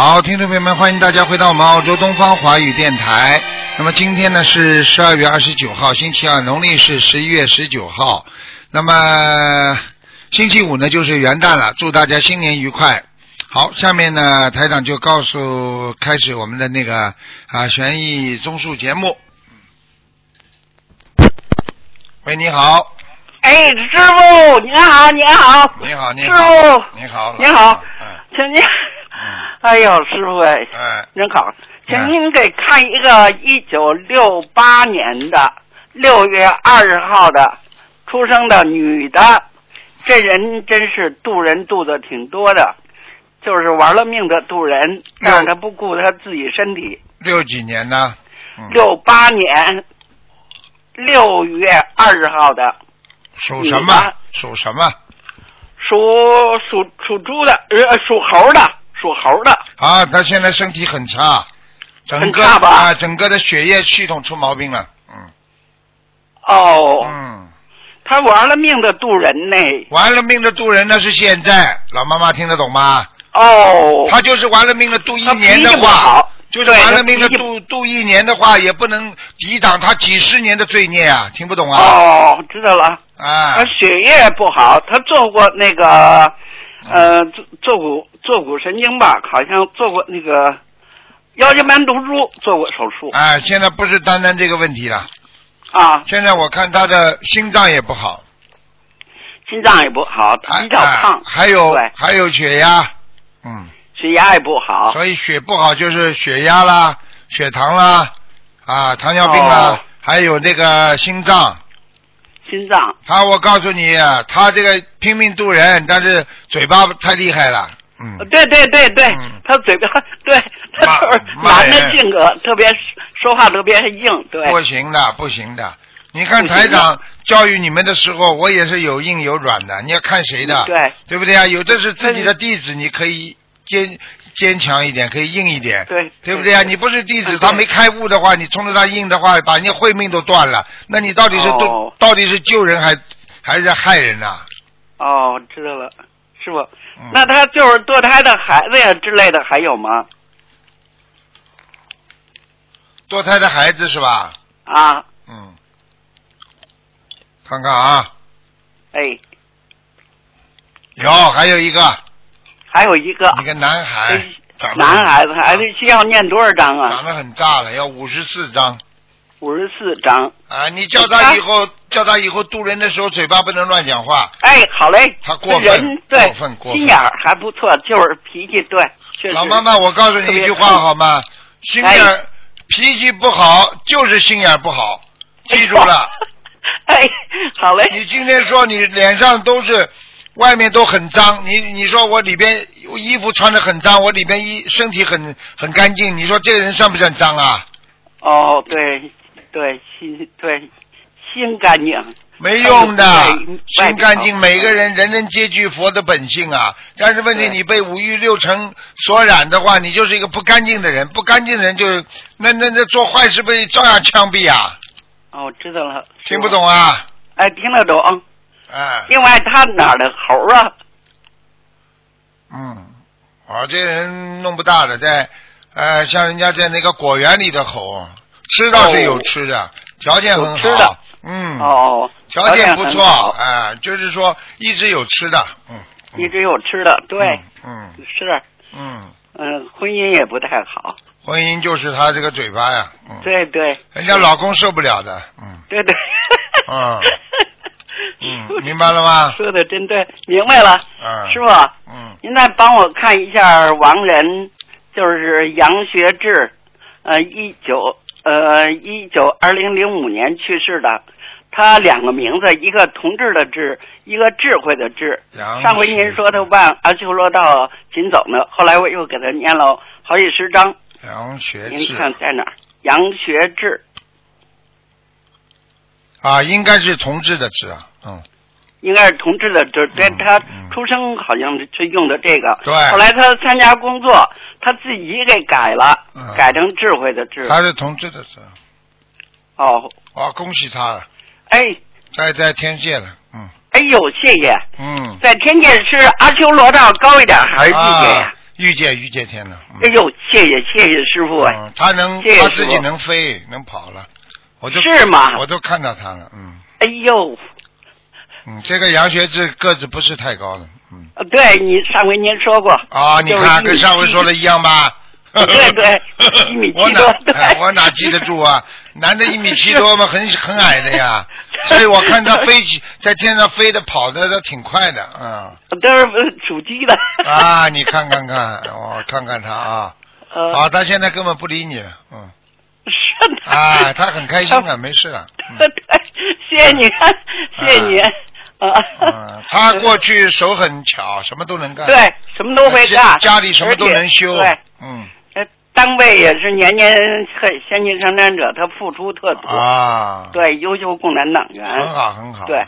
好，听众朋友们，欢迎大家回到我们澳洲东方华语电台。那么今天呢是十二月二十九号，星期二，农历是十一月十九号。那么星期五呢就是元旦了，祝大家新年愉快。好，下面呢台长就告诉开始我们的那个啊悬疑综述节目。喂，你好，哎，师傅，你好，您好，你好，你好师好，傅，你好，你好嗯请您，嗯 哎呦，师傅哎，哎，您好，请嗯您给看一个一九六八年的六月二十号的出生的女的，这人真是渡人渡的挺多的，就是玩了命的渡人，但是他不顾他自己身体。六几年呢？嗯，六八年六月二十号的，属什么？属什么？属属属猪的，呃，属猴的，属猴的。啊，他现在身体很差，整个很差吧啊，整个的血液系统出毛病了。嗯哦，嗯，他玩了命的渡人呢。玩了命的渡人那是现在，老妈妈听得懂吗？哦，他就是玩了命的渡一年的脾气不话好，就是对玩了命的他脾渡渡一年的话，也不能抵挡他几十年的罪孽啊！听不懂啊？哦，知道了。啊他，血液不好，他做过那个呃坐坐骨坐骨神经吧，好像做过那个腰间盘突出做过手术哎，现在不是单单这个问题了，啊，现在我看他的心脏也不好，心脏也不好，他比较胖啊，还有还有血压，嗯。血压也不好。所以血不好就是血压啦、血糖啦、啊糖尿病啦，哦还有那个心脏。心脏。他我告诉你，他这个拼命渡人，但是嘴巴太厉害了，嗯，对对对对，嗯。他嘴巴 对他就是男的性格，特别说话特别硬，对。不行的，不行的。你看台长教育你们的时候，我也是有硬有软的，你要看谁的，对。对不对啊？有的是自己的弟子，你可以坚坚强一点，可以硬一点，对对不对啊？你不是弟子，他没开悟的话，你冲着他硬的话，把人家慧命都断了，那你到底是哦。都到底是救人还还是害人呐、哦，知道了，师傅。嗯。那他就是堕胎的孩子呀之类的还有吗？堕胎的孩子是吧？啊，嗯，看看啊，哎，有还有一个还有一个一个男孩男孩子，孩子需要念多少章啊？长得很大了，要五十四张五十四章。啊！你叫他以后叫他以后渡人的时候嘴巴不能乱讲话，哎，好嘞。他过分对过分过分心眼还不错，就是脾气对，老妈妈，我告诉你一句话好吗？心眼脾气不好就是心眼不好，记住了。哎，好嘞。你今天说你脸上都是，外面都很脏，你你说我里边衣服穿的很脏，我里边衣身体很很干净，你说这个人算不算脏啊？哦，对对，心对心干净。没用的，心干净，每个人人人皆具佛的本性啊。但是问题，你被五欲六尘所染的话，你就是一个不干净的人。不干净的人就那那那做坏事被照样枪毙啊！哦，知道了。听不懂啊？哎，听得懂。哎，另外，他哪儿的猴啊？嗯，我这人弄不大的，在呃，像人家在那个果园里的猴，吃倒是有吃的，条件很好。吃的。嗯，哦，条件不错，哎、就是说一直有吃的，嗯，嗯。一直有吃的，对，嗯是，嗯，嗯，婚姻也不太好，婚姻就是他这个嘴巴呀，嗯，对对，人家老公受不了的，嗯。对对，嗯 嗯，明白了吗？说的真对，明白了，嗯，师傅，嗯，您再帮我看一下王仁，就是杨学志，呃，一九呃一九二零零五年去世的，他两个名字，一个同志的志，一个智慧的智。杨上回您说他往阿修罗道行走呢，后来我又给他念了好几十章，杨学志。您看在哪儿？杨学志，啊，应该是同志的志啊，嗯，应该是同志的志，对嗯他嗯。出生好像是用的这个。对。后来他参加工作，他自己给改了，嗯。改成智慧的智。他是同志的志，哦，哦，恭喜他了，哎，在在天界了，嗯。哎呦，谢谢。嗯，在天界是阿修罗道高一点还是地界呀？遇见遇见天了。嗯。哎呦，谢谢谢谢师傅。啊，嗯，他能他自己能飞能跑了，是吗？我都看到他了，嗯哎呦，嗯，这个杨学志个子不是太高了，嗯呃对你上回您说过，啊，你看跟上回说的一样吧？对对一米七 我哪多哎 我哪记得住啊？男的一米七多嘛，很很矮的呀，所以我看他飞起在天上飞的跑的都挺快的，嗯都是属鸡的。啊，你看看看，我看看他啊，呃，啊，他现在根本不理你了，嗯。啊，他很开心的，没事的，嗯。对，谢谢你，谢谢你。啊。嗯，他过去手很巧，什么都能干，对，什么都会干，家家里什么都能修，对，嗯。呃单位也是年年很先进生产者，他付出特多。啊，，对，优秀共产党员。很好很好，对，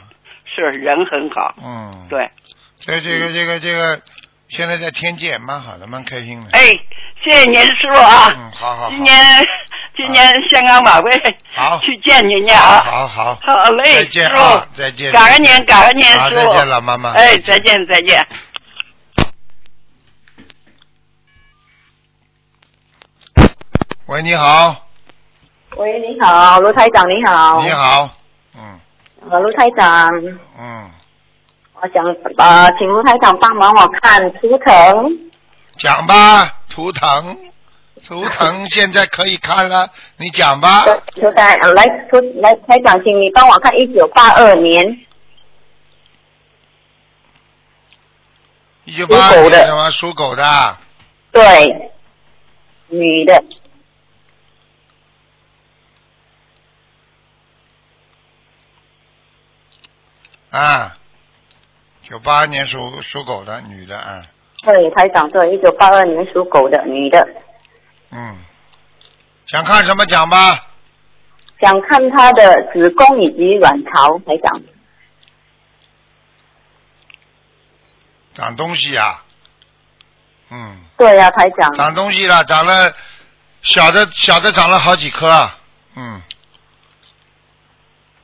是人很好。嗯，，对，所以这个这个这个，现在在天界蛮好的，蛮开心的，哎，谢谢您师傅啊。嗯，好好好，今年今年香港晚会好 去见您去啊。好好，好嘞，再见啊，再见，感恩您，感恩您，好师傅。再见老妈妈哎，再见，再见。喂，你好，喂，你好，卢台长，你好。你。好，嗯呃，卢台长，嗯，我想呃，请卢台长帮忙我看图腾。讲吧，图腾，图腾现在可以看了，你讲吧，图台呃来图来台长，请你帮我看一九八二年。一九八属狗的。什么属狗的，对，女的，啊，九八年属属狗的女的啊，对，台长对，一九八二年属狗的女的，嗯，想看什么讲吧，想看他的子宫以及卵巢，台长。长东西啊，嗯，对呀、台长。长东西了，长了小的小的长了好几颗，嗯，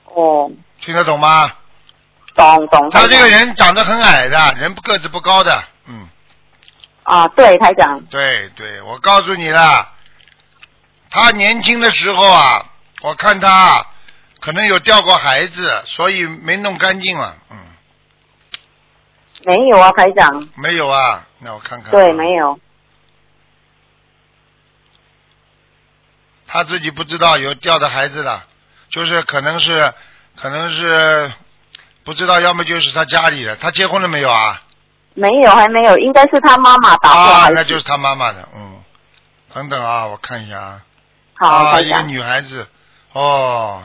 哦，听得懂吗？懂懂。他这个人长得很矮的，人个子不高的，嗯，啊，对，台长。对对，我告诉你了，他年轻的时候啊，我看他可能有掉过孩子，所以没弄干净嘛，嗯，没有啊，台长。没有啊，那我看看，对，没有。他自己不知道有掉的孩子的，就是可能是可能是不知道，要么就是他家里的，他结婚了没有啊？没有，还没有，应该是他妈妈打过啊孩，子那就是他妈妈的，嗯，等等啊，我看一下啊，好，啊，一个。女孩子，哦，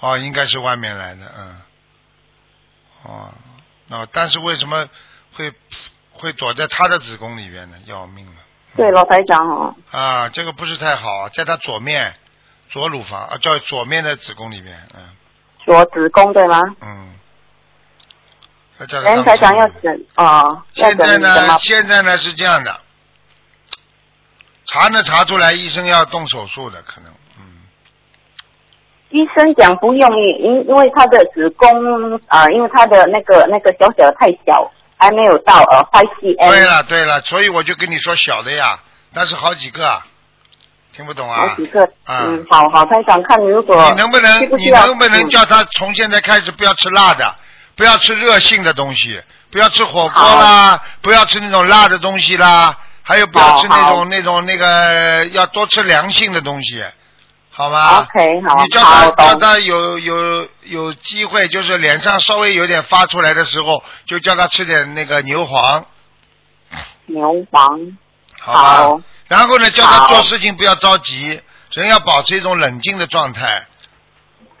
哦，应该是外面来的，嗯，哦，那但是为什么会会躲在她的子宫里边呢？要命了！对，老台长哦。啊，这个不是太好，在她左面左乳房啊，叫左面的子宫里面，嗯左子宫对吗？嗯。要叫她连当台长要整哦，现在呢，？现在呢是这样的，查呢查出来，医生要动手术的，可能，嗯，医生讲不用，因因为他的子宫呃，因为他的那个那个小小的太小，还没有到呃坏 CM。对了对了，所以我就跟你说小的呀，但是好几个，听不懂啊？好几个，啊嗯，好好，台长看如果你能不能不你能不能嗯叫他从现在开始不要吃辣的，不要吃热性的东西，不要吃火锅啦，不要吃那种辣的东西啦，还有不要吃那种那种那个要多吃凉性的东西，好吗？OK，好你叫他叫他有有有机会，就是脸上稍微有点发出来的时候，就叫他吃点那个牛黄，牛黄？好吧？好。然后呢，叫他做事情不要着急，人要保持一种冷静的状态。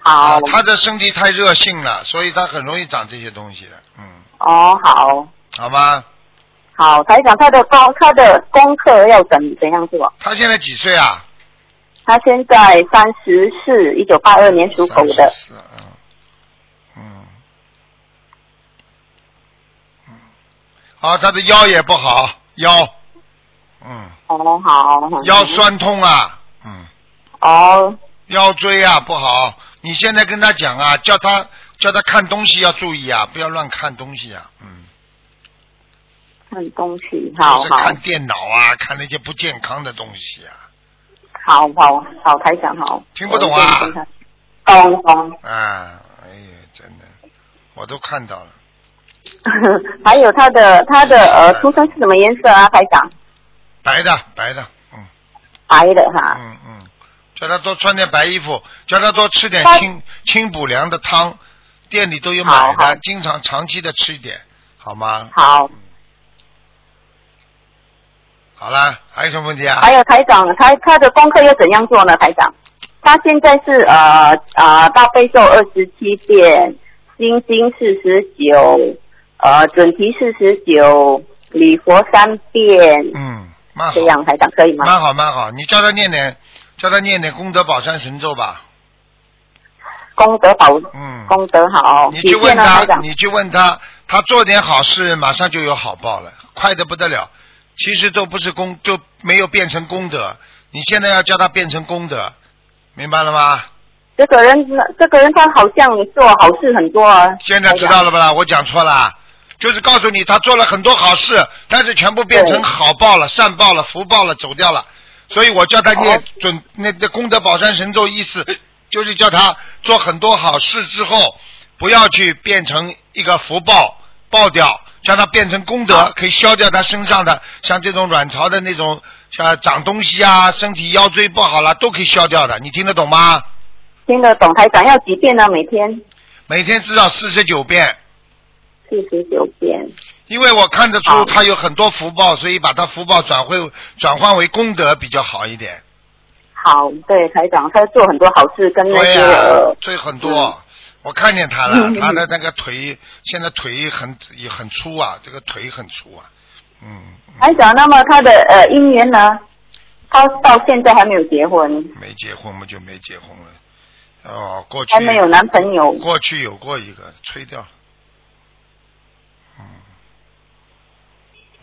好啊，他的身体太热性了，所以他很容易长这些东西的，嗯，哦，好好吗？好，台长他的功他的功课要怎怎样做？他现在几岁啊？他现在三十四，一九八二年属狗的。34嗯嗯嗯，啊，他的腰也不好，腰，嗯，哦，好。好腰。酸痛啊，嗯，哦，腰椎啊不好。你现在跟他讲啊，叫他叫他看东西要注意啊，不要乱看东西啊，嗯，看东西，好好就是看电脑啊，看那些不健康的东西啊。好好好，台长好。听不懂啊？懂懂。啊，哎呀，真的，我都看到了。还有他的他的呃出生是什么颜色啊，台长？白的，白的，嗯白的哈。嗯嗯，叫他多穿点白衣服，叫他多吃点清清补凉的汤，店里都有好好买的，经常长期的吃一点，好吗？好，好啦，还有什么问题啊？还有台长，他他的功课要怎样做呢？台长，他现在是呃呃大悲咒二十七遍，心经四十九，呃准提四十九，礼佛三遍，嗯，蛮好这，样台长可以吗？蛮好，蛮好。你叫他念点，叫他念点功德宝山神咒吧。功德宝嗯，功德好，你去问他，你去问他，他做点好事，马上就有好报了，快的不得了。其实都不是功，就没有变成功德。你现在要叫他变成功德，明白了吗？这个人这个人他好像做好事很多啊。现在知道了不啦？我讲错了，就是告诉你他做了很多好事，但是全部变成好报了、善报了、福报了，走掉了。所以我叫他念哦准那那功德宝山神咒，意思就是叫他做很多好事之后，不要去变成一个福报爆掉，叫他变成功德，可以消掉他身上的像这种卵巢的那种像长东西啊，身体腰椎不好了，都可以消掉的。你听得懂吗？听得懂台长要几遍呢？每天每天至少四十九遍。四十九遍。因为我看得出他有很多福报，所以把他福报转会转换为功德比较好一点。好，对台长，他做很多好事，跟那些、对很多，我看见他了，嗯 他的那个腿现在腿很也很粗啊，这个腿很粗啊，嗯，台长，那么他的呃姻缘呢？他到现在还没有结婚，没结婚嘛就没结婚了。哦，过去还没有男朋友。过去有过一个吹掉了，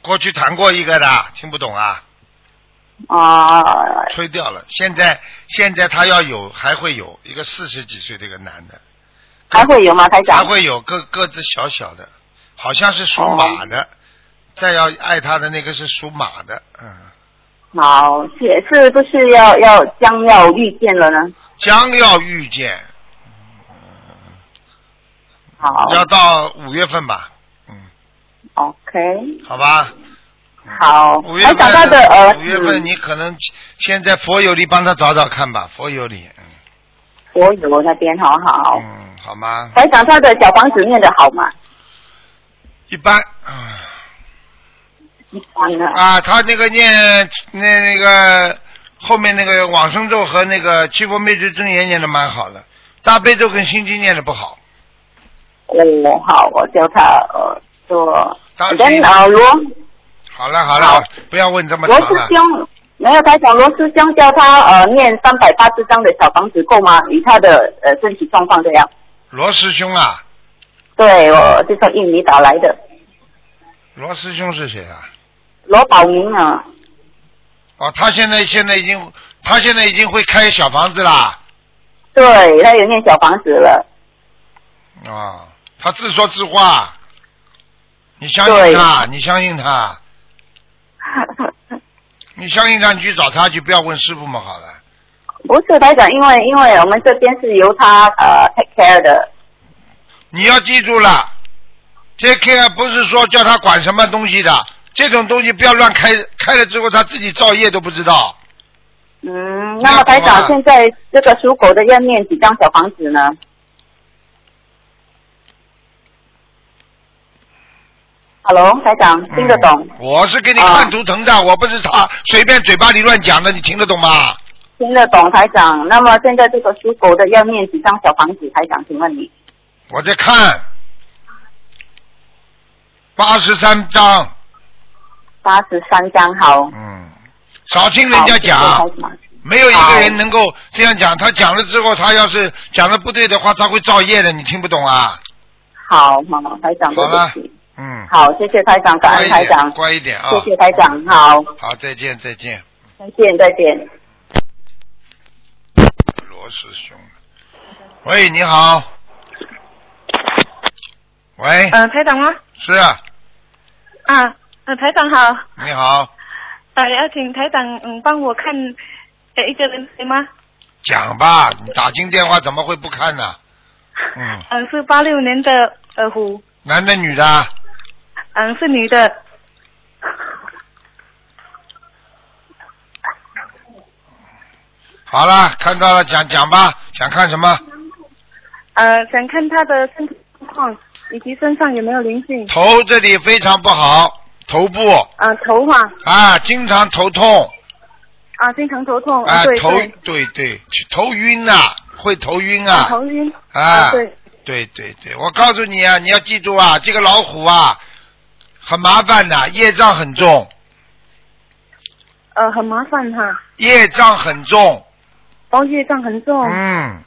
过去谈过一个的，听不懂啊？啊、吹掉了。现在现在他要有，还会有一个四十几岁的一个男的，还会有吗？台还？会有个个子小小的，好像是属马的。再要爱他的那个是属马的，嗯，好，是是不是要要将要遇见了呢？将要遇见，好要到五月份吧，嗯，，OK，好吧。好五。月台长他的五月份嗯你可能先在佛友里帮他找找看吧，佛友里，嗯佛友那边好好。嗯，好吗？还长他的小房子念的好吗？一般，啊。一般呢。啊，他那个念那那个后面那个往生咒和那个七佛灭罪真言念的蛮好的，大悲咒跟心经念的不好。哦，好，我叫他呃做。当心人呃罗好了好好了，不要问这么罗长了师。兄，没有台长，罗师兄叫他呃念三百八十张的小房子够吗？以他的呃身体状况这样。罗师兄啊，对，我是从印尼打来的，罗师兄是谁啊？罗宝明啊。哦，他现在现在已经他现在已经会开小房子啦。对，他有念小房子了。啊，他自说自话，你相信他，你相信他，你相信他，你去找他去，不要问师傅们好了。不是台长，因为因为我们这边是由他呃 take care 的。你要记住了，，take care 不是说叫他管什么东西的，这种东西不要乱开，开了之后他自己造业都不知道。嗯，那么台长现在这个属狗的要念几张小房子呢？Hello，台长听得懂，嗯我是给你看图腾的，我不是他随便嘴巴里乱讲的，你听得懂吗？听得懂台长。那么现在这个属狗的要念几张小房子？台长，请问你我在看八十三张，八十三张好。嗯，少听人家讲没有一个人能够这样讲。他讲了之后，他要是讲的不对的话，他会造业的，你听不懂啊？好，好，台长对好了不起。嗯，好，谢谢台长，感恩台长，，乖一点啊！谢谢台长，好，好，再见，再见，再见，再见。罗师兄。喂，你好。喂，呃，台长吗？是啊，啊，呃，台长好，你好，呃，要请台长嗯帮我看呃一个人行吗？讲吧，你打进电话怎么会不看呢？嗯，嗯，是八六年的呃虎，男的女的？嗯，是女的，好了，看到了，讲讲吧，想看什么？呃，想看他的身体状况以及身上有没有灵性。头这里非常不好，头部啊、头嘛啊，经常头痛，啊，经常头痛，啊，头对对，对对，头晕呐、会头晕啊啊，头晕，啊，对，对对对，我告诉你啊，你要记住啊，这个老虎啊，很麻烦的，业障很重，呃，很麻烦哈，业障很重，哦，业障很重，嗯，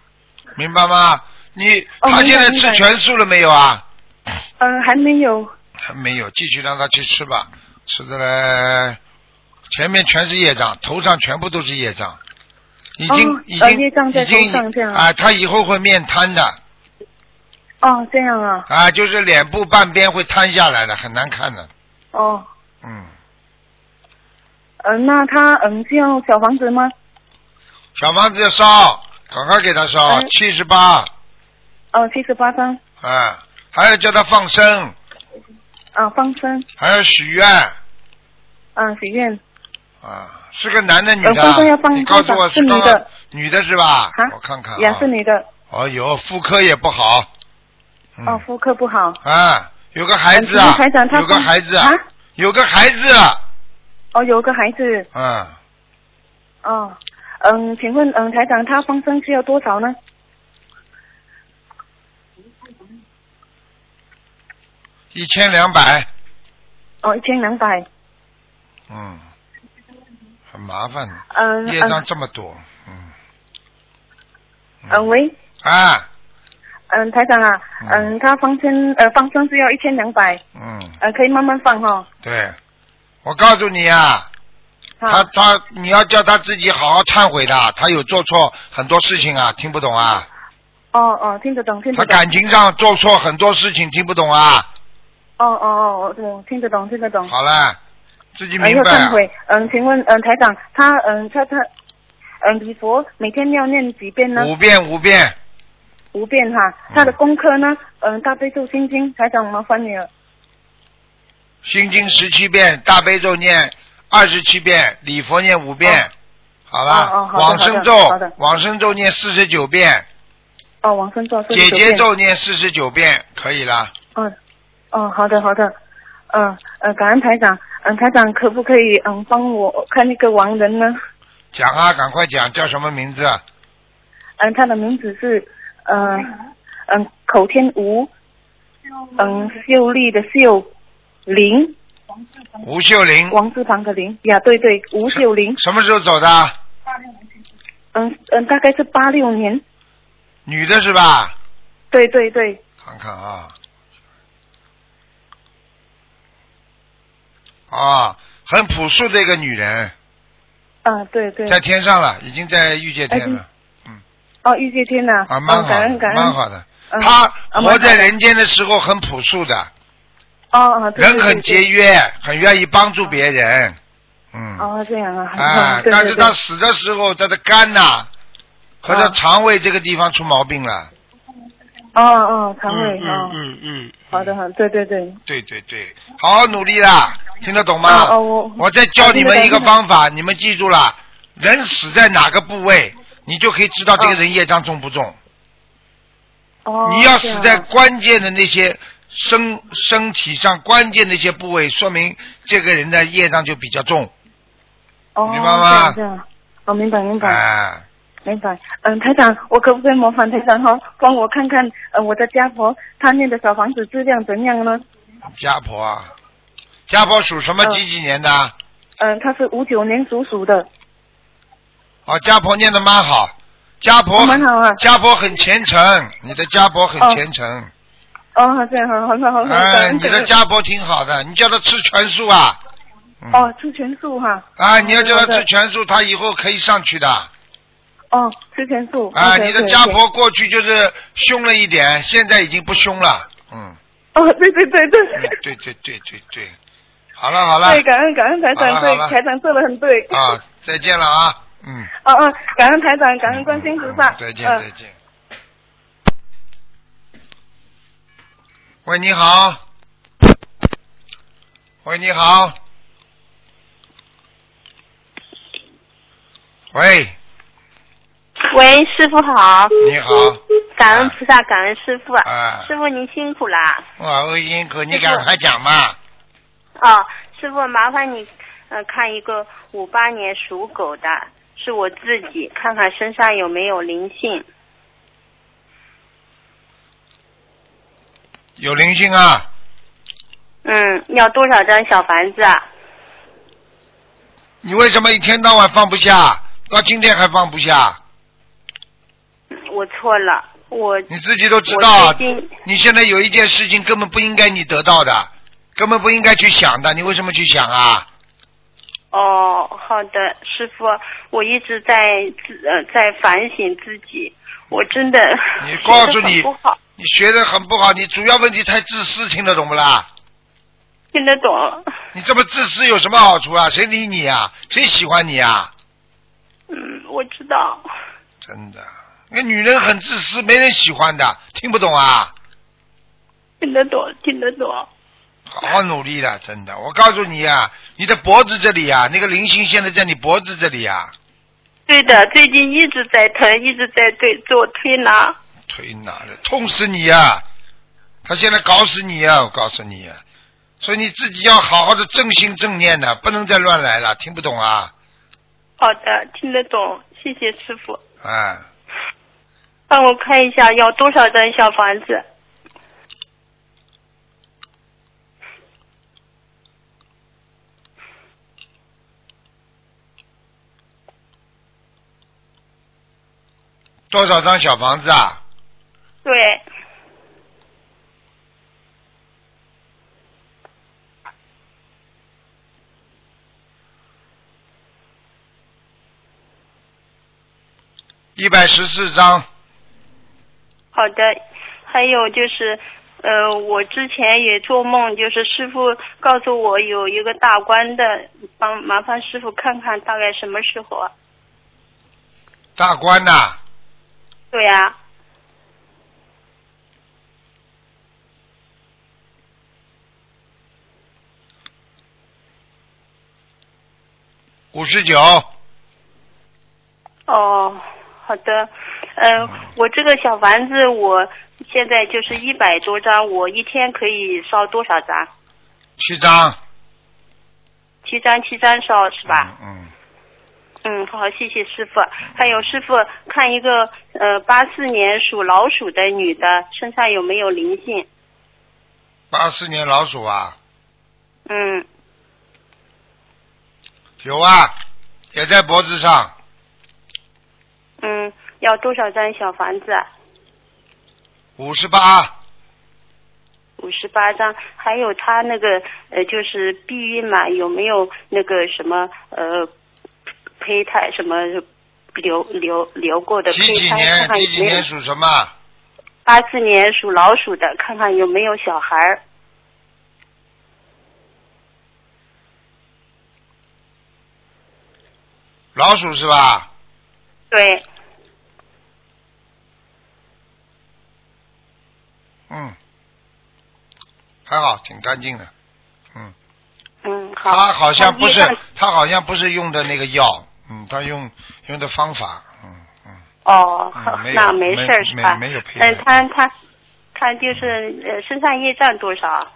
明白吗？你哦他现在吃全素了没有啊？嗯、还没有，还没有，继续让他去吃吧，吃的嘞，前面全是业障，头上全部都是业障，已经、已经已经啊，他以后会面瘫的哦，这样啊，啊，就是脸部半边会瘫下来的，很难看的，哦，嗯，呃，那他嗯需要小房子吗？小房子要烧，赶快给他烧，哎。七十八，哦，七十八张，啊，还要叫他放生，啊，放生，还要许愿，啊，许愿，啊，是个男的女呃的放生要放？你告诉我是女的。女的是吧？啊我看看也啊，是女的，哦有妇科也不好，嗯、哦，妇科不好，啊，有个孩子啊嗯台长，他有个孩子啊，有个孩子，啊。哦，有个孩子，嗯，哦，嗯，请问嗯台长他放生需要多少呢？一千两百，哦，一千两百，嗯，很麻烦的，嗯业障嗯。这么多，嗯，嗯喂，啊，嗯台长啊，嗯。他放生呃放生是要一千两百，嗯，呃可以慢慢放哈，对，我告诉你啊，他，他你要叫他自己好好忏悔的，他有做错很多事情啊，听不懂啊，哦哦听得懂听他得懂，他感情上做错很多事情，听不懂啊，哦哦哦我听得懂听得懂，好了，自己明白。啊，忏悔，嗯请问嗯台长他嗯他他嗯礼佛每天要念几遍呢？五遍五遍，五遍哈，他的功课呢？嗯，大悲咒心经，台长麻烦你了。心经十七遍，大悲咒念二十七遍，礼佛念五遍，好了，哦哦好的往生咒往生咒念四十九遍，哦，往生咒49姐姐。咒念四十九遍，可以啦。嗯，哦，好的好的，嗯呃，感恩台长，嗯台长可不可以嗯帮我看那个亡人呢？讲啊，赶快讲，叫什么名字？嗯，他的名字是嗯嗯口天吴，嗯秀丽的秀，林吴秀玲。王字旁的林呀，对对，吴秀玲，什么时候走的？嗯嗯大概是八六年，女的是吧？对对对，看看啊。啊，很朴素的一个女人，啊对对，在天上了，已经在御界天了，哦玉界天呐，啊，蛮哦好蛮好的。嗯她啊活在人间的时候很朴素的，哦哦，人很节约，很愿意帮助别人，嗯，哦，这样啊，啊，但是他死的时候，他的肝呐、和他啊肠胃这个地方出毛病了。哦哦，肠胃嗯哦，嗯嗯，好的好，对对对，对对对，好好努力啦，听得懂吗？哦哦我我再教你们一个方法，你们记住了，人死在哪个部位，你就可以知道这个人业障重不重。哦，你要死在关键的那些身身体上关键的一些部位，说明这个人的业障就比较重。哦，明白吗？这样，哦，明白明白。哎，明白，嗯，台长，我可不可以模仿台长哈，帮我看看，呃，我的家婆她念的小房子质量怎样呢？家婆啊，家婆属什么嗯。几几年的？嗯，她是五九年属鼠的，哦，家婆念的蛮好，家婆哦蛮好啊。家婆很虔诚，你的家婆很虔诚，哦，这样好，好好很好，感哎，你的家婆挺好的，你叫她吃全素啊，嗯、哦，吃全素哈，啊，你要叫她吃全素，她以后可以上去的，哦，吃全素，啊你的家婆过去就是凶了一点，现在已经不凶了，嗯，哦，对对对对，嗯对对对对对，好了好了。对，感恩感恩台长，对好了好了。台长做的很对。啊，再见了啊，嗯。哦哦，感恩台长，感恩观世音菩萨。嗯再见嗯再见。喂，你好。喂，你好。喂，喂，师傅好，你好。感恩菩萨，感恩师傅。啊，师傅您辛苦啦。哇，欧辛苦，你赶快讲嘛。哦，师傅麻烦你呃看一个五八年属狗的，是我自己，看看身上有没有灵性。有灵性啊，嗯，要多少张小房子啊？你为什么一天到晚放不下？到今天还放不下？我错了，我你自己都知道你现在有一件事情根本不应该你得到的，根本不应该去想的，你为什么去想啊？哦，好的，师傅，我一直在自呃在反省自己，我真的你 告诉你不好，你学的很不好，你主要问题太自私，听得懂不啦？听得懂。你这么自私有什么好处啊？谁理你啊？谁喜欢你啊？嗯，我知道。真的，那女人很自私，没人喜欢的，听不懂啊？听得懂，听得懂。好好努力了，真的，我告诉你啊，你的脖子这里啊，那个灵性现在在你脖子这里啊，对的，最近一直在疼，一直在对做推拿。推拿的，痛死你啊！他现在搞死你啊！我告诉你啊，所以你自己要好好的正心正念的，不能再乱来了，听不懂啊？好的，听得懂，谢谢师傅。哎，帮我看一下要多少张小房子？多少张小房子啊？对，一百十四张。好的。还有就是，呃，我之前也做梦，就是师傅告诉我有一个大官的，帮麻烦师傅看看大概什么时候啊？大官呐、对呀、五十九。哦，好的，嗯、我这个小房子，我现在就是一百多张，我一天可以烧多少张？七张。七张，七张烧是吧？嗯。嗯，好，谢谢师傅。还有师傅看一个呃八四年属老鼠的女的身上有没有灵性？八四年老鼠啊，嗯，有啊，也在脖子上，嗯，要多少张小房子？啊五十八。五十八张。还有他那个呃，就是避孕嘛，有没有那个什么呃胚胎什么流流流过的几胚胎？几年？看看几几有没有年属什么？八四年属老鼠的，看看有没有小孩儿。老鼠是吧？对，嗯，还好，挺干净的。嗯，嗯，好。他好像不是他好像不是用的那个药，嗯，他用用的方法，嗯嗯，哦，嗯好那没事儿没是吧？没没有配嗯，他他他就是呃身上业障多少？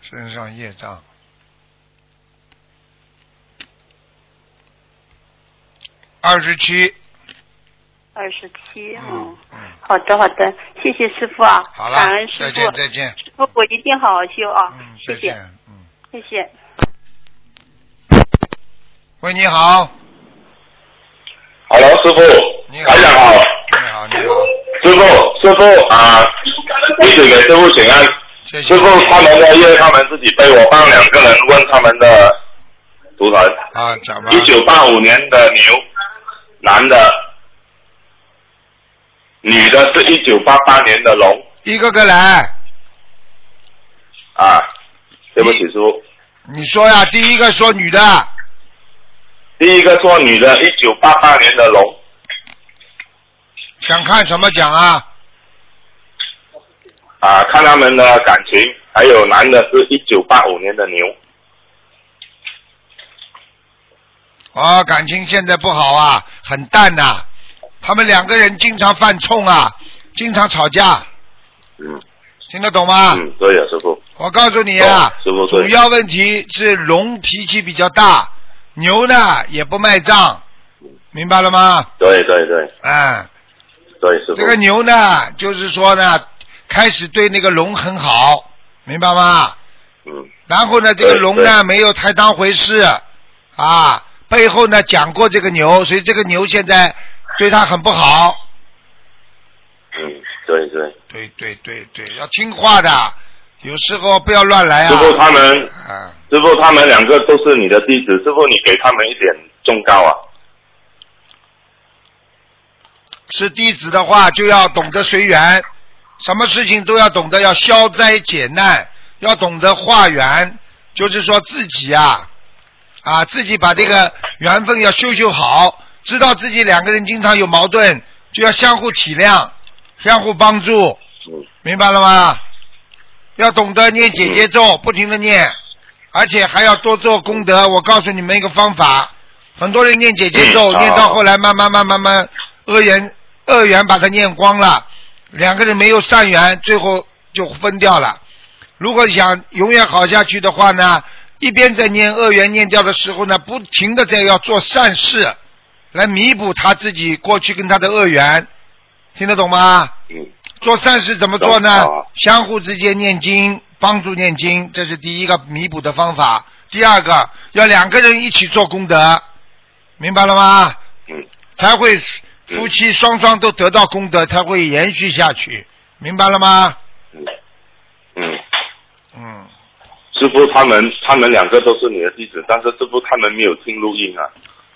身上业障。二十七，二十七。嗯好的好的，谢谢师傅啊，好了感恩，师再傅，见再见，师傅我一定好好修啊，嗯，谢谢，嗯。谢谢。喂，你好，Hello，师傅，你好，台长好，你好，你好，师傅，师傅啊，弟子给师傅请安。谢谢师。傅他们的业他们自己背，我帮两个人问他们的图腾。啊，讲吧。一九八五年的牛，男的，女的是一九八八年的龙一个个来，啊。对不起，师傅。你说呀，第一个说女的，第一个做女的，一九八八年的龙，想看什么奖啊？啊，看他们的感情，还有男的是一九八五年的牛，哦，感情现在不好啊，很淡呐、他们两个人经常犯冲啊，经常吵架，嗯。听得懂吗？嗯，对呀，师傅，我告诉你啊，师傅主要问题是龙脾气比较大，牛呢也不卖账，明白了吗？对对对嗯，对，师傅这，个牛呢，就是说呢，开始对那个龙很好，明白吗？嗯然后呢，这个龙呢没有太当回事，啊，背后呢讲过这个牛，所以这个牛现在对他很不好。嗯，对对，对对对对，要听话的，有时候不要乱来啊。师傅他们，啊，师傅他们两个都是你的弟子，师傅你给他们一点忠告啊，是弟子的话就要懂得随缘，什么事情都要懂得要消灾解难，要懂得化缘，就是说自己啊啊自己把这个缘分要修修好，知道自己两个人经常有矛盾，就要相互体谅，相互帮助，嗯。明白了吗？要懂得念姐姐咒，不停的念，而且还要多做功德。我告诉你们一个方法，很多人念姐姐咒，嗯念到后来慢慢慢慢慢，恶缘恶缘把它念光了，两个人没有善缘，最后就分掉了。如果想永远好下去的话呢，一边在念恶缘念掉的时候呢，不停的在要做善事，来弥补他自己过去跟他的恶缘，听得懂吗？嗯做善事怎么做呢？相互之间念经，帮助念经，这是第一个弥补的方法。第二个，要两个人一起做功德，明白了吗？嗯才会夫妻双双都得到功德，才会延续下去，明白了吗？嗯嗯，嗯，师傅他们他们两个都是你的弟子，但是师傅他们没有听录音啊，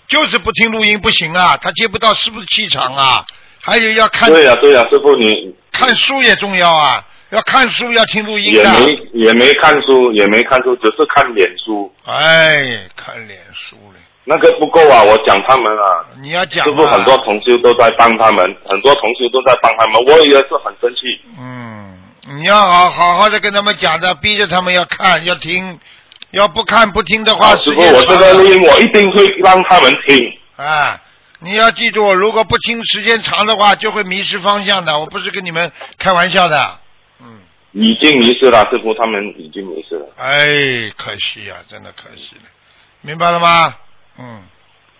就是不听录音不行啊，他接不到是不是气场啊？还有要看对呀、对呀、师傅你看书也重要啊，要看书要听录音也的。没也没看书，也没看书，只是看脸书，哎，看脸书嘞，那个不够啊！我讲他们啊，你要讲是不是很多同修都在帮他们，很多同修都在帮他们，我也是很生气。嗯，你要好好好的跟他们讲的，逼着他们要看要听，要不看不听的话，啊，师傅，我这个录音我一定会让他们听。啊，你要记住，如果不听时间长的话，就会迷失方向的。我不是跟你们开玩笑的。嗯，已经迷失了，师傅他们已经迷失了。哎，可惜呀、真的可惜了，明白了吗？嗯，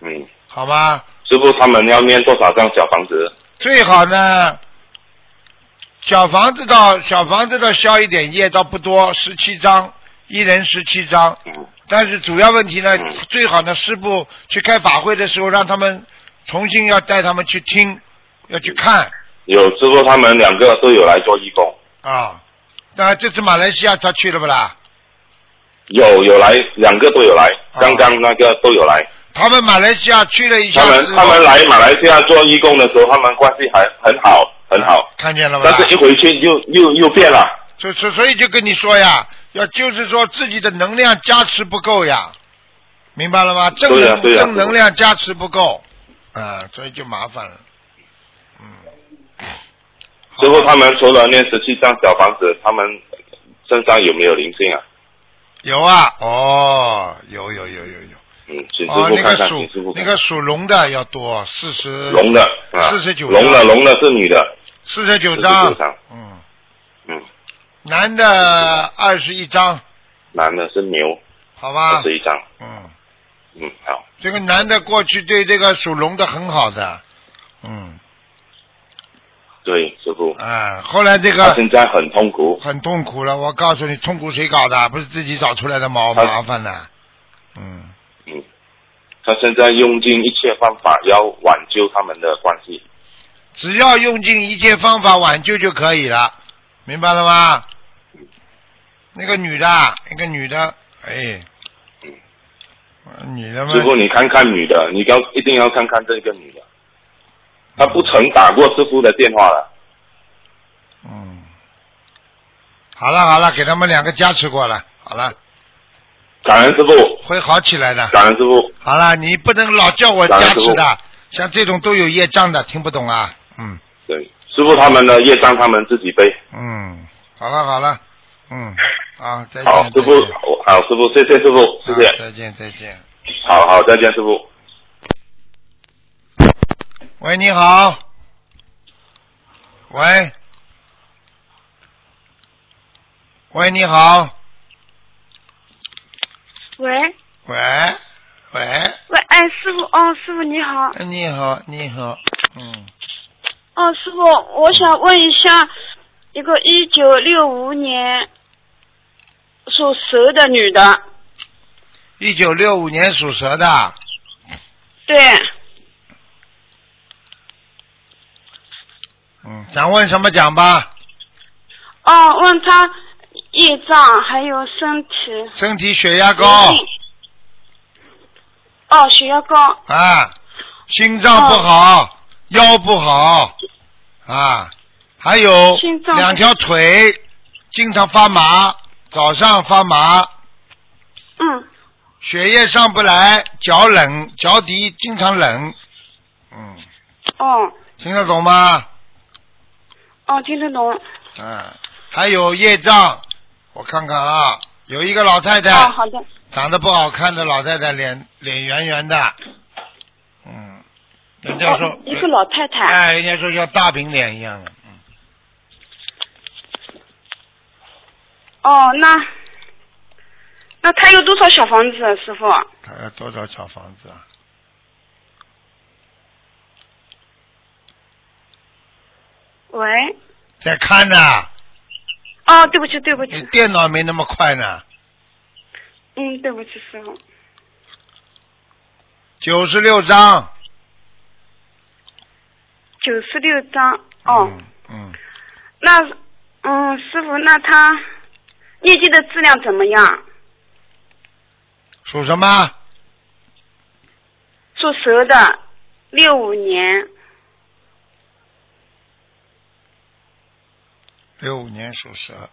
嗯，好吧，师傅他们要念多少张小房子？最好呢，小房子倒小房子倒消一点业，倒不多，十七张，一人十七张。嗯但是主要问题呢，嗯最好呢，师傅去开法会的时候，让他们重新要带他们去听，要去看有师傅他们两个都有来做义工，啊。那这次马来西亚他去了不啦？有有来，两个都有来，啊刚刚那个都有来。他们马来西亚去了一下他们他们来马来西亚做义工的时候，他们关系还很好很好，看见了吗？但是一回去又又又变了。所所所以就跟你说呀，要就是说自己的能量加持不够呀，明白了吗？正正能量加持不够，啊，所以就麻烦了。嗯，好师傅他们除了念十七张小房子，他们身上有没有灵性啊？有啊，哦，有有有有有。嗯，请师哦，傅看看，那个属那个属龙的要多，四十龙的啊，49龙的龙的是女的，四十九49张，张。嗯，嗯，男的二十一张，男的是牛，好吧。二？十一张，嗯，嗯，好，这个男的过去对这个属龙的很好的，嗯，对，师傅，啊，后来这他个现在很痛苦，很痛苦了。我告诉你，痛苦谁搞的？不是自己找出来的毛他麻烦的。嗯，嗯，他现在用尽一切方法要挽救他们的关系，只要用尽一切方法挽救就可以了，明白了吗？那个女的，那个女的，哎，呃女的嘛。师，傅你看看女的，你要一定要看看这个女的，她不曾打过师傅的电话了，嗯，好了好了，给他们两个加持过了，好了，感恩师傅，会好起来的。感恩师傅，好了，你不能老叫我加持的，像这种都有业障的，听不懂啊？嗯对，师傅他们的业障他们自己背。嗯，好了好了，嗯，啊，再见。好，师傅，好，师傅，谢谢师傅，谢谢，再见再见。好好，再见，师傅。喂，你好。喂。喂，你好。喂。喂。喂，喂，哎，师傅，哦，师傅你好，哎你好你好，嗯，哦，师傅，我想问一下，一个一九六五年属蛇的女的，一九六五年属蛇的，对，嗯，想问什么讲吧？哦，问她业障还有身体，身体血压高。哦，血压高，啊，心脏不好，腰不好啊，还有两条腿经常发麻，早上发麻，嗯，血液上不来，脚冷，脚底经常冷，嗯，哦，听得懂吗？哦，听得懂，嗯，还有业障，我看看啊，有一个老太太，哦，好的，长得不好看的老太太，脸脸圆圆的，嗯，人家说哦，，一个老太太，哎，人家说像大饼脸一样的，嗯，哦，那那他有多少小房子啊，师傅？他要多少小房子啊？喂，在看呢，哦，对不起，对不起你，电脑没那么快呢，嗯，对不起，师傅。九十六张，九十六张哦，嗯嗯，那嗯，师傅，那他业绩的质量怎么样？属什么？属蛇的，六五年，六五年属蛇，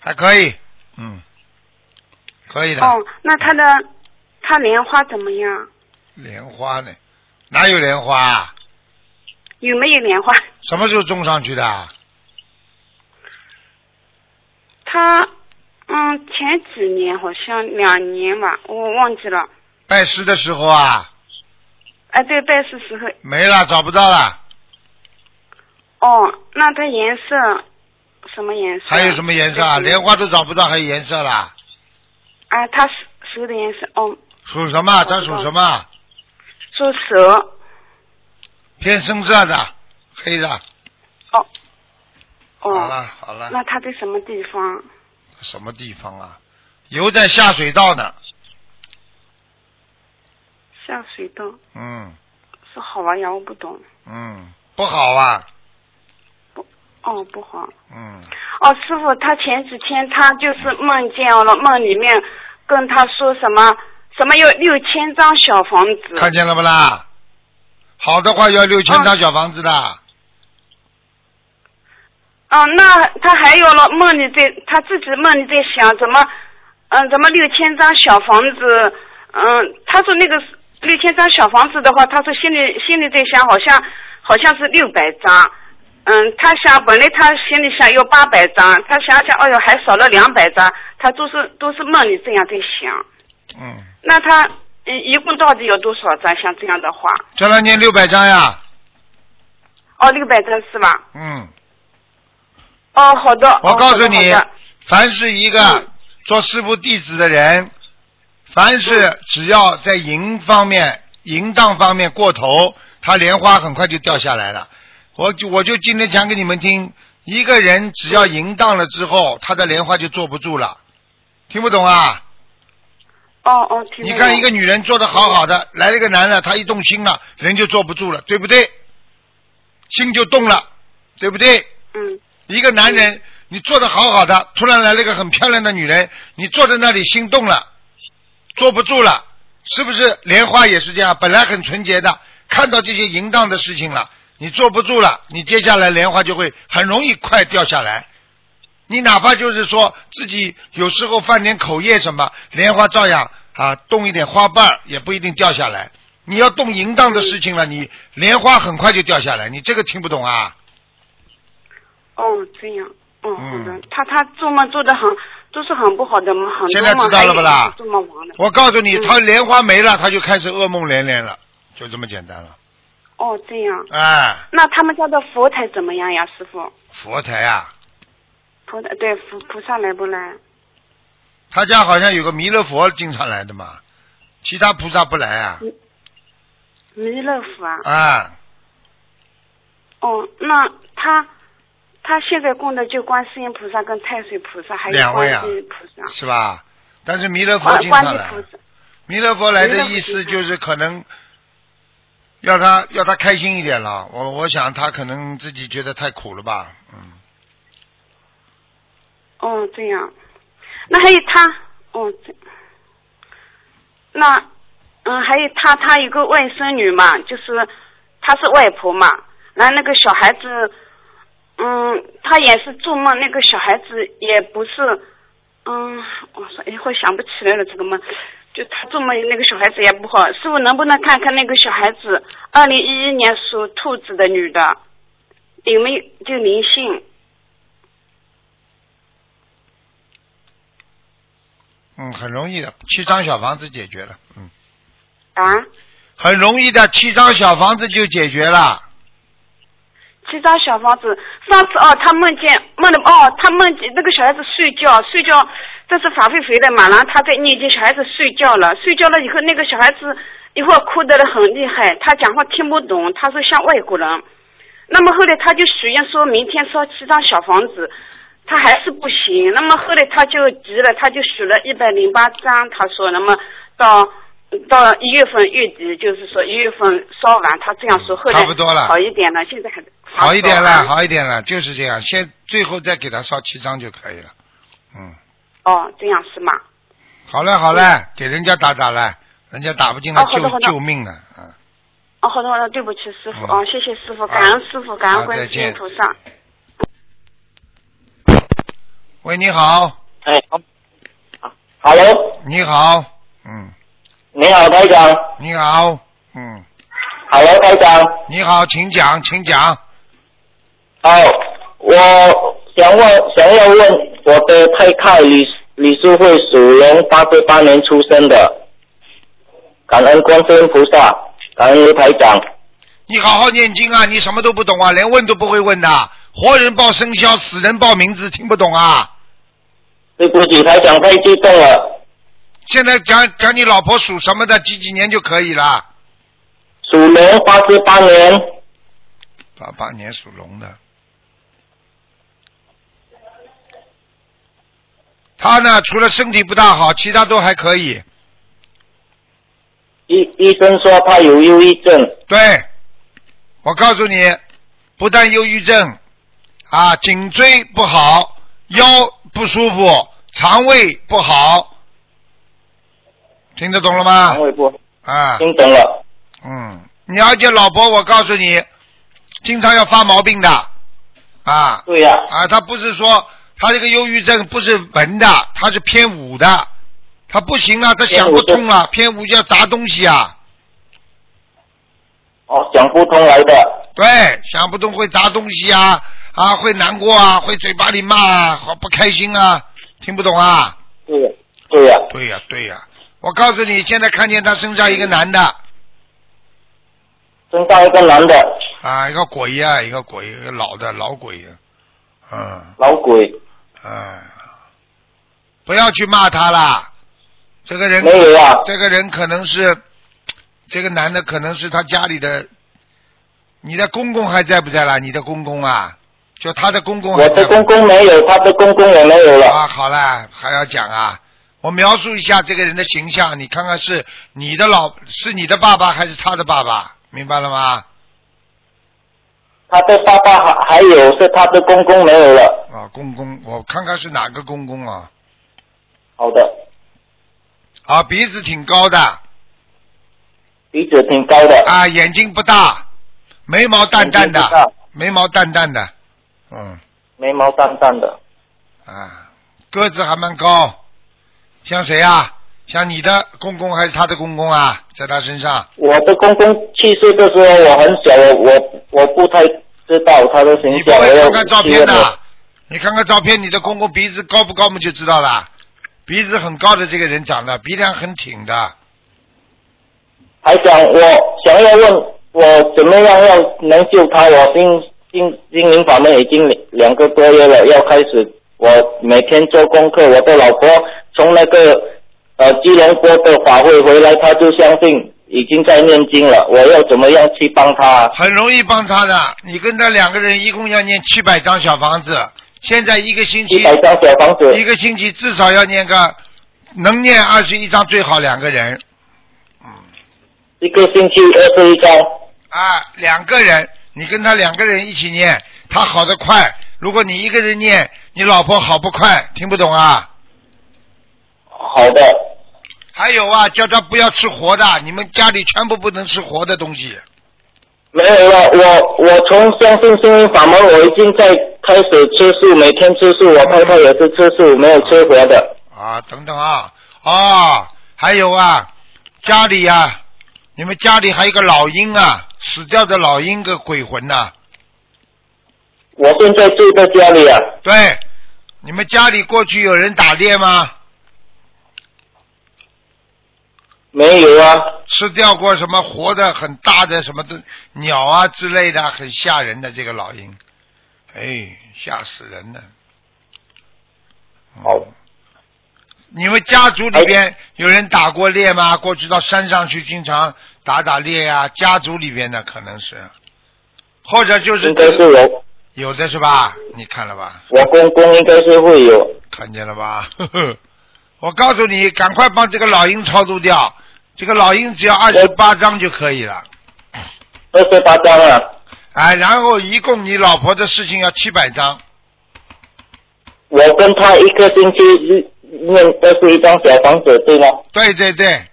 还可以，嗯，可以的。哦，那他的他莲花怎么样？莲花呢？哪有莲花啊？有没有莲花？什么时候种上去的啊？他嗯，前几年好像两年吧，我忘记了。拜师的时候啊，哎，对，拜师时候。没了，找不到了。哦，那它颜色什么颜色？还有什么颜色啊？莲花都找不到，还有颜色啦？啊，它蛇蛇的颜色，哦，属什么？它属什么？属蛇。偏深色的，黑的。哦。哦好哦。了好了，那它在什么地方？什么地方啊？游在下水道呢。下水道嗯是好玩呀，我不懂。嗯，不好啊。不哦，不好。嗯，哦，师傅，他前几天他就是梦见了，梦里面跟他说什么什么有六千张小房子。看见了不啦？好的话要六千张小房子的。哦，那他还有了梦里在他自己梦里在想怎么，嗯，怎么六千张小房子？嗯，他说那个六千张小房子的话，他说心里心里在想，好像好像是六百张。嗯，他想本来他心里想要八百张，他想想，哎呦，还少了两百张，他都是都是梦里这样在想。嗯，那他嗯一共到底有多少张？像这样的话，叫他念六百张呀。哦，六百张是吧？嗯，哦，好的。我哦告诉你凡是一个嗯做师傅弟子的人，凡是只要在淫方面、淫荡方面过头，他莲花很快就掉下来了。我就我就今天讲给你们听，一个人只要淫荡了之后，他的莲花就坐不住了。听不懂啊？哦哦，听你看一个女人做的好好的，来了一个男的，他一动心了，人就坐不住了，对不对？心就动了，对不对？嗯一个男人，你做的好好的，突然来了一个很漂亮的女人，你坐在那里心动了，坐不住了，是不是？莲花也是这样，本来很纯洁的，看到这些淫荡的事情了，你坐不住了，你接下来莲花就会很容易快掉下来。你哪怕就是说自己有时候犯点口业什么，莲花照样啊动一点花瓣儿也不一定掉下来。你要动淫荡的事情了，你莲花很快就掉下来，你这个听不懂啊？哦，这样，哦，好的。他他做梦做的很，都是很不好的嘛，很现在知道了不啦。我告诉你，嗯他莲花没了，他就开始噩梦连连了，就这么简单了。哦，这样。哎，那他们家的佛台怎么样呀，师傅？佛台啊，佛台对菩菩萨来不来？他家好像有个弥勒佛经常来的嘛，其他菩萨不来啊。弥勒佛啊。啊，哦，那他他现在供的就观世音菩萨跟太岁菩萨，还有观两位啊世音菩萨。是吧？但是弥勒佛啊经常来。弥勒佛来的意思就是可能要他要他开心一点了。我我想他可能自己觉得太苦了吧，嗯。哦，这样。那还有他，哦，这，那嗯，还有他，他有个外孙女嘛，就是她是外婆嘛，然后那个小孩子，嗯，他也是做梦，那个小孩子也不是，嗯，我说一会儿想不起来了这个梦，就他做梦那个小孩子也不好，师傅能不能看看那个小孩子，二零一一年属兔子的女的，有没有就灵性？嗯，很容易的，七张小房子解决了，嗯，啊？很容易的，七张小房子就解决了。七张小房子，上次哦，他梦见梦的哦，他梦见那个小孩子睡觉，睡觉，这是法会回的嘛，然后他在念经，小孩子睡觉了，睡觉了以后，那个小孩子一会儿哭得很厉害，他讲话听不懂，他说像外国人，那么后来他就许愿说明天烧七张小房子，他还是不行，那么后来他就急了，他就许了一百零八张，他说，那么到。到一月份月底，就是说一月份烧完，他这样说，后来差不多了好一点了，现在还好一点了，好一点了，就是这样。先最后再给他烧七张就可以了。嗯，哦，这样是吗？好嘞好嘞，给人家打打了，人家打不进来救救命了。嗯，哦，好的好的，对不起师傅，嗯哦，谢谢师傅，感恩师傅，感恩观世音菩萨。喂，你好，哎，Hello，你好，嗯，你好，台长。你好，嗯，Hello，台长。你好，请讲，请讲。好，我想问，想要问我的太太李李淑慧属龙，八十八年出生的，感恩观世音菩萨，感恩卢台长。你好好念经啊！你什么都不懂啊，连问都不会问的。活人报生肖，死人报名字，听不懂啊！对不起，台长太激动了。现在讲讲你老婆属什么的，几几年就可以了。属龙，八十八年，八八年属龙的，他呢，除了身体不大好，其他都还可以。医医生说他有忧郁症。对，我告诉你，不但忧郁症，啊，颈椎不好，腰不舒服，肠胃不好，听得懂了吗？肠胃不。啊，听懂了。嗯，你而且老婆，我告诉你，经常要发毛病的，啊，对呀、啊，他不是说他这个忧郁症不是文的，他是偏武的，他不行了，他想不通了，偏武就。要砸东西啊，哦，想不通来的。对，想不通会砸东西啊，啊，会难过啊，会嘴巴里骂啊，好不开心啊，听不懂啊？对、对呀、对呀、对呀、我告诉你，现在看见他身上一个男的身上一个男的，啊，一个鬼啊、一个鬼，一个老的老鬼呀、嗯。老鬼。哎，不要去骂他啦。这个人没有啊这个人可能是这个男的，可能是他家里的。你的公公还在不在啦？你的公公啊，就他的公公还我的公公没有，他的公公也没有了。啊，好了，还要讲啊。我描述一下这个人的形象，你看看是你的老是你的爸爸还是他的爸爸，明白了吗？他的爸爸还还有是他的公公没有了。啊，公公，我看看是哪个公公啊？好的，啊，鼻子挺高的，鼻子挺高的。啊，眼睛不大，眉毛淡淡的，眉毛淡淡的，嗯，眉毛淡淡的。啊，个子还蛮高，像谁啊？像你的公公还是他的公公啊？在他身上，我的公公去世的时候我很小，我我我不太知道他的形你不象，我要会看看照片的我？你看看照片，你的公公鼻子高不高嘛就知道了。鼻子很高的这个人长的鼻梁很挺的，还想我想要问我怎么样要能救他？我心心心灵法门已经两个多月了，要开始我每天做功课。我的老婆从那个呃吉隆坡的法会回来，他就相信已经在念经了。我要怎么样去帮他？很容易帮他的。你跟他两个人一共要念七百张小房子，现在一个星期一百张小房子一个星期至少要念个，能念二十一张最好两个人嗯一个星期二十一张。啊，两个人，你跟他两个人一起念，他好的快。如果你一个人念，你老婆好不快，听不懂啊？好的，还有啊，叫他不要吃活的，你们家里全部不能吃活的东西。没有了。我我从相信心灵法门，我已经在开始吃素，每天吃素。我太太也是吃素，没有吃活的。啊，等等啊，啊，还有啊，家里啊，你们家里还有个老鹰啊，死掉的老鹰个鬼魂呐、我现在住在家里啊。对，你们家里过去有人打猎吗？没有啊，吃掉过什么活的很大的什么的鸟啊之类的，很吓人的这个老鹰，哎，吓死人了。嗯，你们家族里边有人打过猎吗？过去到山上去经常打打猎呀、家族里边的可能是，或者就是应该是我有的是吧？你看了吧？我公公应该是会有。看见了吧？呵呵，我告诉你，赶快帮这个老鹰超度掉。这个老鹰只要二十八张就可以了，二十八张啊，哎，然后一共你老婆的事情要七百张，我跟他一个星期念二十一张小房子，对吗？对对对，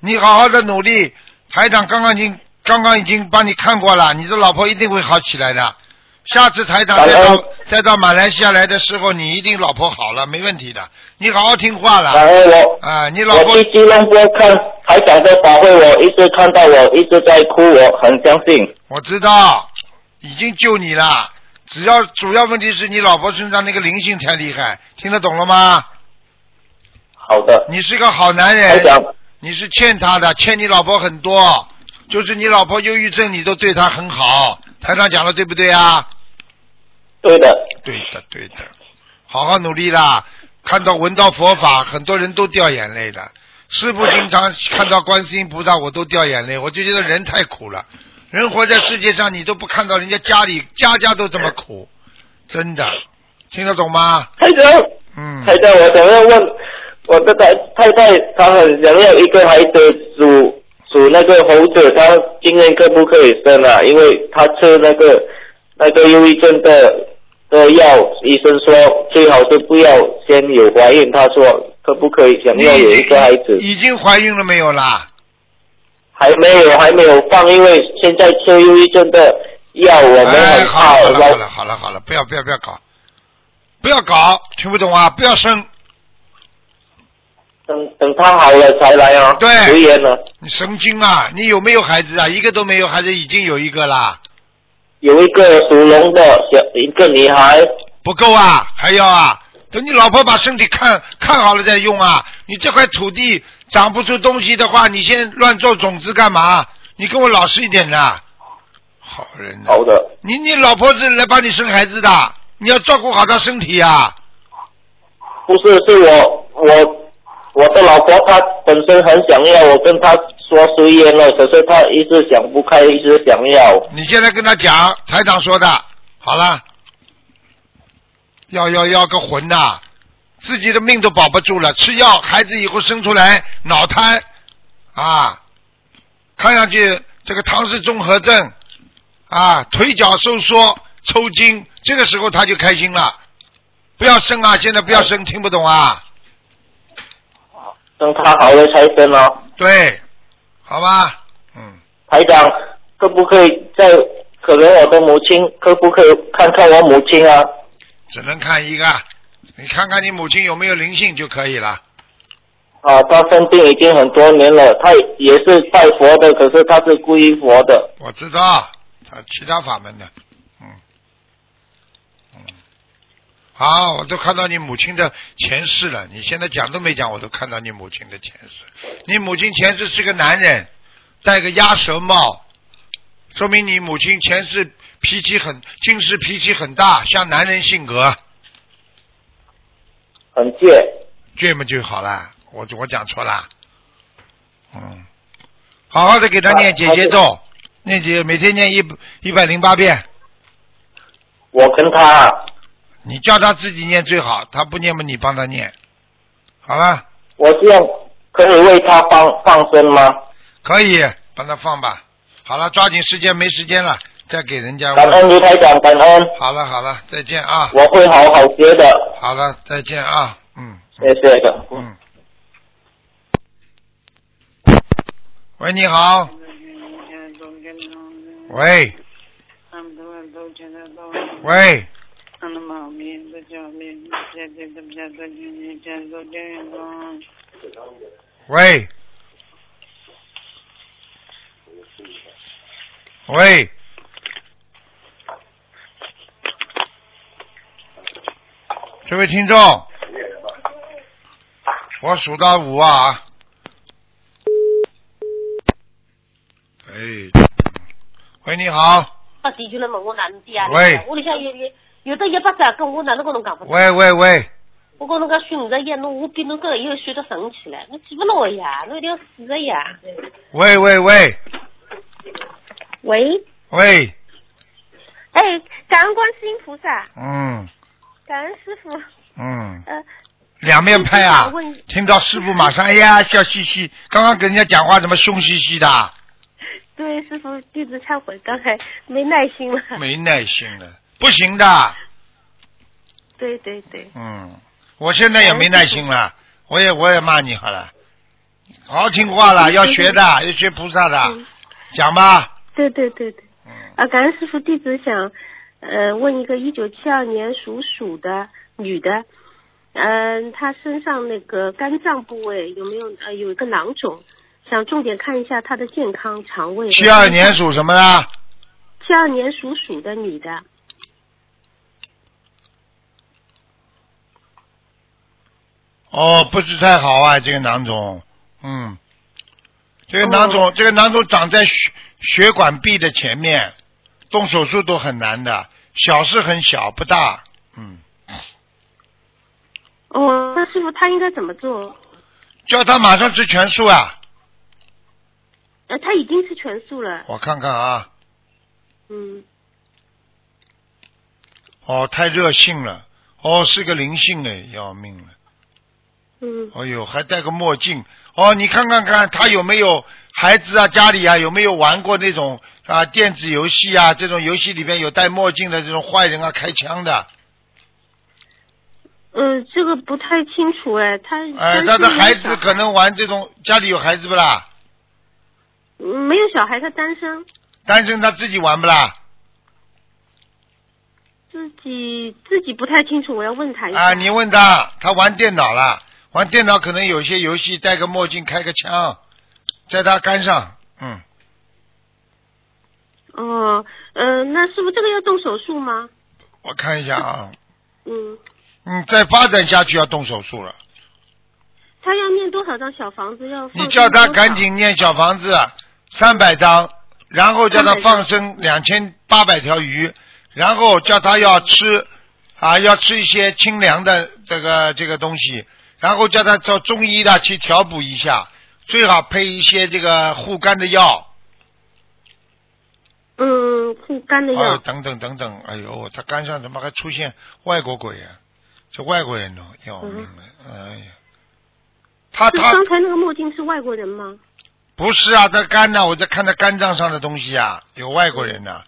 你好好的努力，台长刚刚已经刚刚已经帮你看过了，你的老婆一定会好起来的。下次台长再到再到马来西亚来的时候，你一定老婆好了，没问题的。你好好听话了然后我啊！你老婆我去吉隆坡看台长的法会，我一直看到我一直在哭，我很相信。我知道，已经救你了。只要主要问题是你老婆身上那个灵性太厉害，听得懂了吗？好的，你是个好男人，你是欠他的，欠你老婆很多，就是你老婆忧郁症，你都对她很好。台长讲的对不对啊？对的，对的，对的，好好努力啦！看到闻到佛法，很多人都掉眼泪的。师傅经常看到观世音菩萨，我都掉眼泪，我就觉得人太苦了。人活在世界上，你都不看到人家家里家家都这么苦，真的，听得懂吗？台长，嗯，台长，我想要问我的太太太，她很想要一个孩子属属那个猴子，她今年可不可以生啊？因为她吃那个那个忧郁症的的药，医生说最好是不要先有怀孕。他说可不可以想要有一个孩子？已经怀孕了没有啦？还没有，还没有放，因为现在吃忧郁症的药，我们怕。好了好了好了好了好了，不要不要不要搞，不要搞，听不懂啊？不要生，等等他好了才来啊。对留言了，你神经啊！你有没有孩子啊？一个都没有，孩子已经有一个啦？有一个属龙的小一个女孩，不够啊，还要啊！等你老婆把身体看看好了再用啊！你这块土地长不出东西的话，你先乱做种子干嘛？你跟我老实一点呐，好人呐、好的，你你老婆是来帮你生孩子的，你要照顾好她身体啊！不是是我我我的老婆她本身很想要，我跟她说随缘了，可是她一直想不开，一直想要。你现在跟他讲，台长说的，好了，要要要个魂呐、自己的命都保不住了，吃药，孩子以后生出来脑瘫啊，看上去这个唐氏综合症啊，腿脚收缩、抽筋，这个时候他就开心了。不要生啊！现在不要生，听不懂啊？等他好了才分哦。对，好吧，嗯，台长，可不可以再可怜我的母亲可不可以看看我母亲啊？只能看一个，你看看你母亲有没有灵性就可以了。啊，他生病已经很多年了，他也是拜佛的，可是他是皈依佛的。我知道，他其他法门的，嗯，嗯，好，我都看到你母亲的前世了。你现在讲都没讲，我都看到你母亲的前世。你母亲前世是个男人，戴个鸭舌帽，说明你母亲前世脾气很，今世脾气很大，像男人性格，很倔。倔嘛就好了。我我讲错啦，嗯，好好的给他念姐姐咒，念姐每天念一一百零八遍。我跟他，你叫他自己念最好，他不念嘛，你帮他念。好了。我这样可以为他放放生吗？可以，帮他放吧。好了，抓紧时间，没时间了，再给人家。感恩卢台长，感恩。好了好了，再见啊。我会好好学的。好了，再见啊，嗯。谢谢的。嗯。喂，你好。喂。喂。喂。喂。这位听众，我数到五啊。哎，喂，你好。把地球来问我？喂。我里向有有有的一百只，跟我哪能跟侬讲不？喂喂喂。我跟侬讲，选五十一，侬我比侬个又选到十五去了，侬记不牢呀？侬一定要四十呀。喂喂喂。喂。喂。哎，感恩观世音菩萨。嗯。感恩师傅。嗯。呃。两面派啊！听到师傅马上哎呀笑嘻嘻，刚刚跟人家讲话怎么凶兮兮的？对，师傅弟子忏悔，刚才没耐心了。没耐心了，不行的。对对对。嗯，我现在也没耐心了，我也我也骂你好了，好好听话了，要学的，要学菩萨的，讲吧。对对对对。嗯。啊，感恩师傅弟子想呃问一个一九七二年属鼠的女的。嗯，她身上那个肝脏部位有没有呃有一个囊肿？想重点看一下她的健康肠胃。七二年属什么的？七二年属鼠的女的。哦，不是太好啊，这个囊肿，嗯，这个囊肿，这个囊肿长在血血管壁的前面，动手术都很难的，小是很小，不大，嗯。哦，那师傅他应该怎么做？叫他马上吃全素啊！呃，他已经吃全素了。我看看啊。嗯。哦，太热性了。哦，是个灵性哎，要命了。嗯。哎呦，还戴个墨镜。哦，你看看看，他有没有孩子啊？家里啊有没有玩过那种啊电子游戏啊？这种游戏里面有戴墨镜的这种坏人啊，开枪的。嗯，这个不太清楚哎，他哎，他的孩子可能玩这种，家里有孩子不啦？嗯，没有小孩，他单身。单身他自己玩不啦？自己自己不太清楚，我要问他一下。啊，你问他，他玩电脑了，玩电脑可能有些游戏戴个墨镜开个枪，在他肝上，嗯。哦，嗯，那是不是这个要动手术吗？我看一下啊。嗯。嗯，再发展下去要动手术了。他要念多少张小房子？要你叫他赶紧念小房子三百张，然后叫他放生两千八百条鱼，然后叫他要吃啊，要吃一些清凉的这个这个东西，然后叫他找中医的去调补一下，最好配一些这个护肝的药。嗯，护肝的药。等等等等，哎呦，他肝上怎么还出现外国鬼啊？这外国人哦，要命了！哎呀，他他刚才那个墨镜是外国人吗？不是啊，他肝呢？我在看他肝脏上的东西啊，有外国人呢。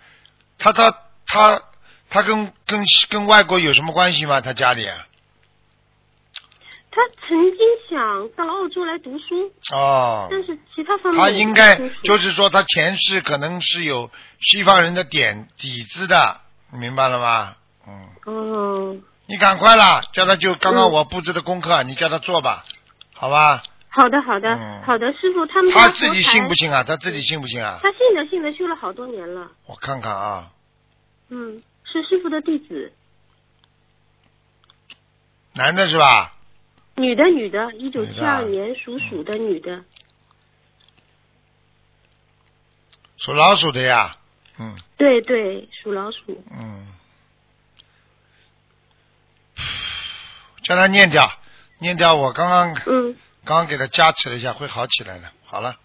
他他他他跟跟跟外国有什么关系吗？他家里？他曾经想到澳洲来读书哦，但是其他方面他应该就是说他前世可能是有西方人的点底子的，明白了吗？嗯。哦。你赶快啦，叫他就刚刚嗯我布置的功课，你叫他做吧，好吧？好的，好的，嗯好的，师傅，他们他自己信不？信啊？他自己信不信啊？他信的，信的，修了好多年了。我看看啊，嗯，是师傅的弟子，男的是吧？女的，女的，一九七二年属鼠的女的。属老鼠的呀，嗯对对，属老鼠。嗯，叫他念掉，念掉。我刚刚嗯，刚刚给他加持了一下，会好起来的。好了，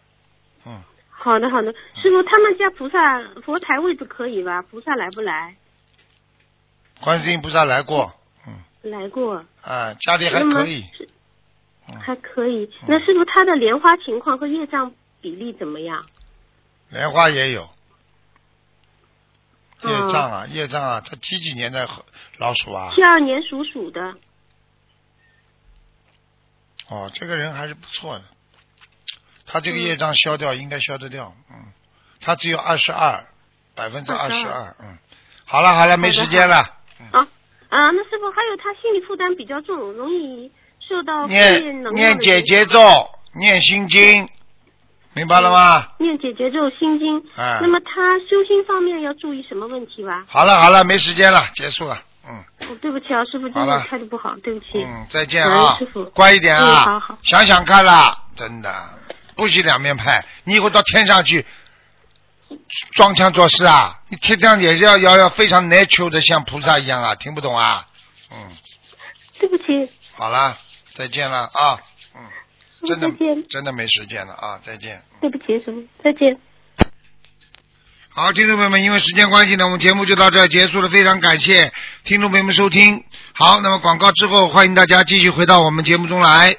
嗯，好的好的，师傅，他们家菩萨佛台位置可以吧？菩萨来不来？观世音菩萨来过，来过。啊，家里还可以。还可以。那是不是他的莲花情况和业障比例怎么样？莲花也有，业嗯障啊，业障啊，他几几年的老鼠啊？七二年属鼠的。哦，这个人还是不错的，他这个嗯业障消掉应该消得掉，嗯，他只有二十二，百分之二十二，嗯，好了好了，没时间了，嗯啊啊，那师傅还有他心理负担比较重，容易受到负面念能量念解的影响结咒，念心经，明白了吗？念解结咒心经。哎那么他修心方面要注意什么问题吧？好了好了，没时间了，结束了，嗯哦，对不起啊，师傅，好了真的态度不好，对不起。嗯，再见啊师傅，乖一点嗯，好啊好，想想看啦，真的不许两面派，你以后到天上去装腔作势啊，你天上也是要要要非常 natural 的像菩萨一样啊，听不懂啊？嗯，对不起，好了，再见了啊，嗯，真的真的没时间了啊，再见。对不起，师傅，再见。好，听众朋友们，因为时间关系呢，我们节目就到这儿结束了。非常感谢听众朋友们收听。好，那么广告之后，欢迎大家继续回到我们节目中来。